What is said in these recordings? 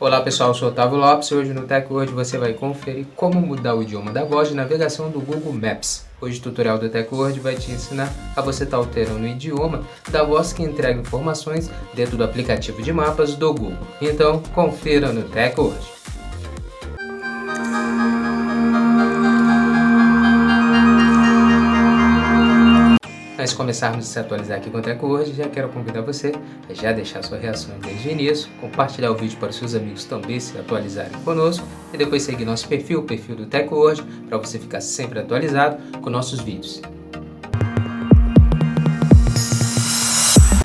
Olá pessoal, eu sou Otávio Lopes e hoje no Tech Word você vai conferir como mudar o idioma da voz de navegação do Google Maps. Hoje o tutorial do Tech Word vai te ensinar a você estar tá alterando o idioma da voz que entrega informações dentro do aplicativo de mapas do Google. Então confira no Tech Word. Antes de começarmos a se atualizar aqui com o hoje, já quero convidar você a já deixar sua reação desde o início, compartilhar o vídeo para os seus amigos também se atualizarem conosco e depois seguir nosso perfil, o perfil do Teco hoje, para você ficar sempre atualizado com nossos vídeos.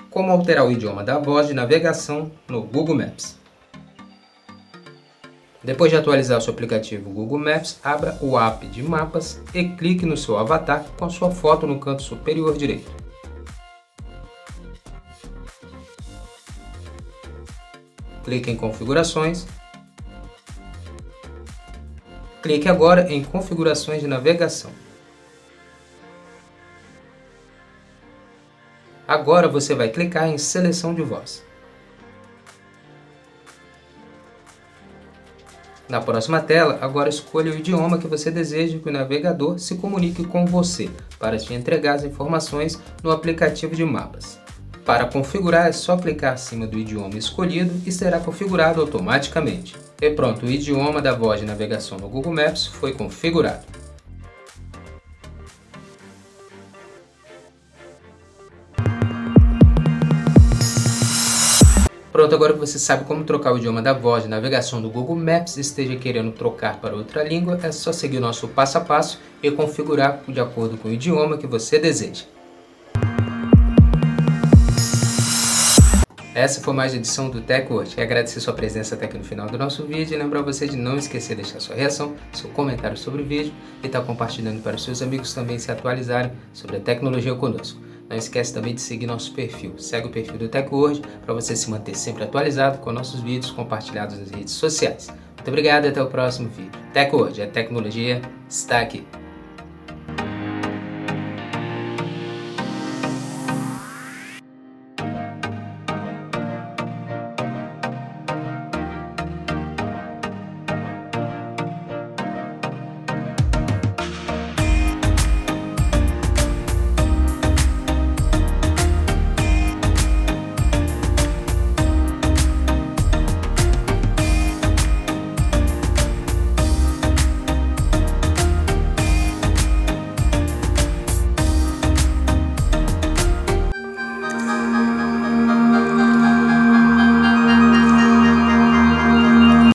Como alterar o idioma da voz de navegação no Google Maps. Depois de atualizar o seu aplicativo Google Maps, abra o app de mapas e clique no seu avatar com sua foto no canto superior direito. Clique em Configurações. Clique agora em Configurações de navegação. Agora você vai clicar em Seleção de voz. Na próxima tela, agora escolha o idioma que você deseja que o navegador se comunique com você para te entregar as informações no aplicativo de mapas. Para configurar é só clicar acima do idioma escolhido e será configurado automaticamente. E pronto, o idioma da voz de navegação no Google Maps foi configurado. Pronto, agora que você sabe como trocar o idioma da voz de navegação do Google Maps e esteja querendo trocar para outra língua, é só seguir o nosso passo a passo e configurar de acordo com o idioma que você deseja. Essa foi mais uma edição do TechWord. Quero agradecer sua presença até aqui no final do nosso vídeo e lembrar você de não esquecer de deixar sua reação, seu comentário sobre o vídeo e estar tá compartilhando para os seus amigos também se atualizarem sobre a tecnologia conosco. Não esquece também de seguir nosso perfil. Segue o perfil do TechWord para você se manter sempre atualizado com nossos vídeos compartilhados nas redes sociais. Muito obrigado e até o próximo vídeo. TechWord, a tecnologia está aqui.